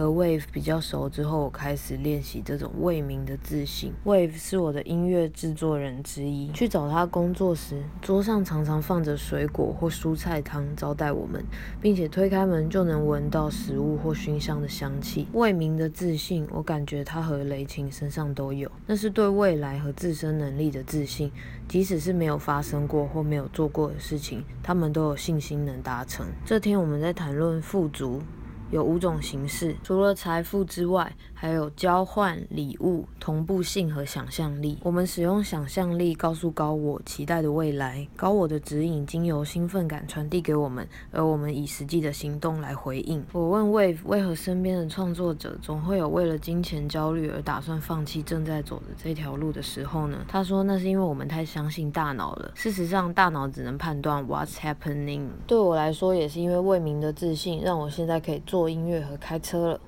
和 Wave 比较熟之后，我开始练习这种未明的自信。Wave 是我的音乐制作人之一，去找他工作时，桌上常常放着水果或蔬菜汤招待我们，并且推开门就能闻到食物或熏香的香气。未明的自信，我感觉他和雷琴身上都有，那是对未来和自身能力的自信，即使是没有发生过或没有做过的事情，他们都有信心能达成。这天我们在谈论富足。有五种形式，除了财富之外，还有交换礼物、同步性和想象力。我们使用想象力告诉高我期待的未来，高我的指引经由兴奋感传递给我们，而我们以实际的行动来回应。我问 Wave 为何身边的创作者总会有为了金钱焦虑而打算放弃正在走的这条路的时候呢？他说那是因为我们太相信大脑了。事实上，大脑只能判断 What's happening。对我来说，也是因为未明的自信，让我现在可以做。做音乐和开车了。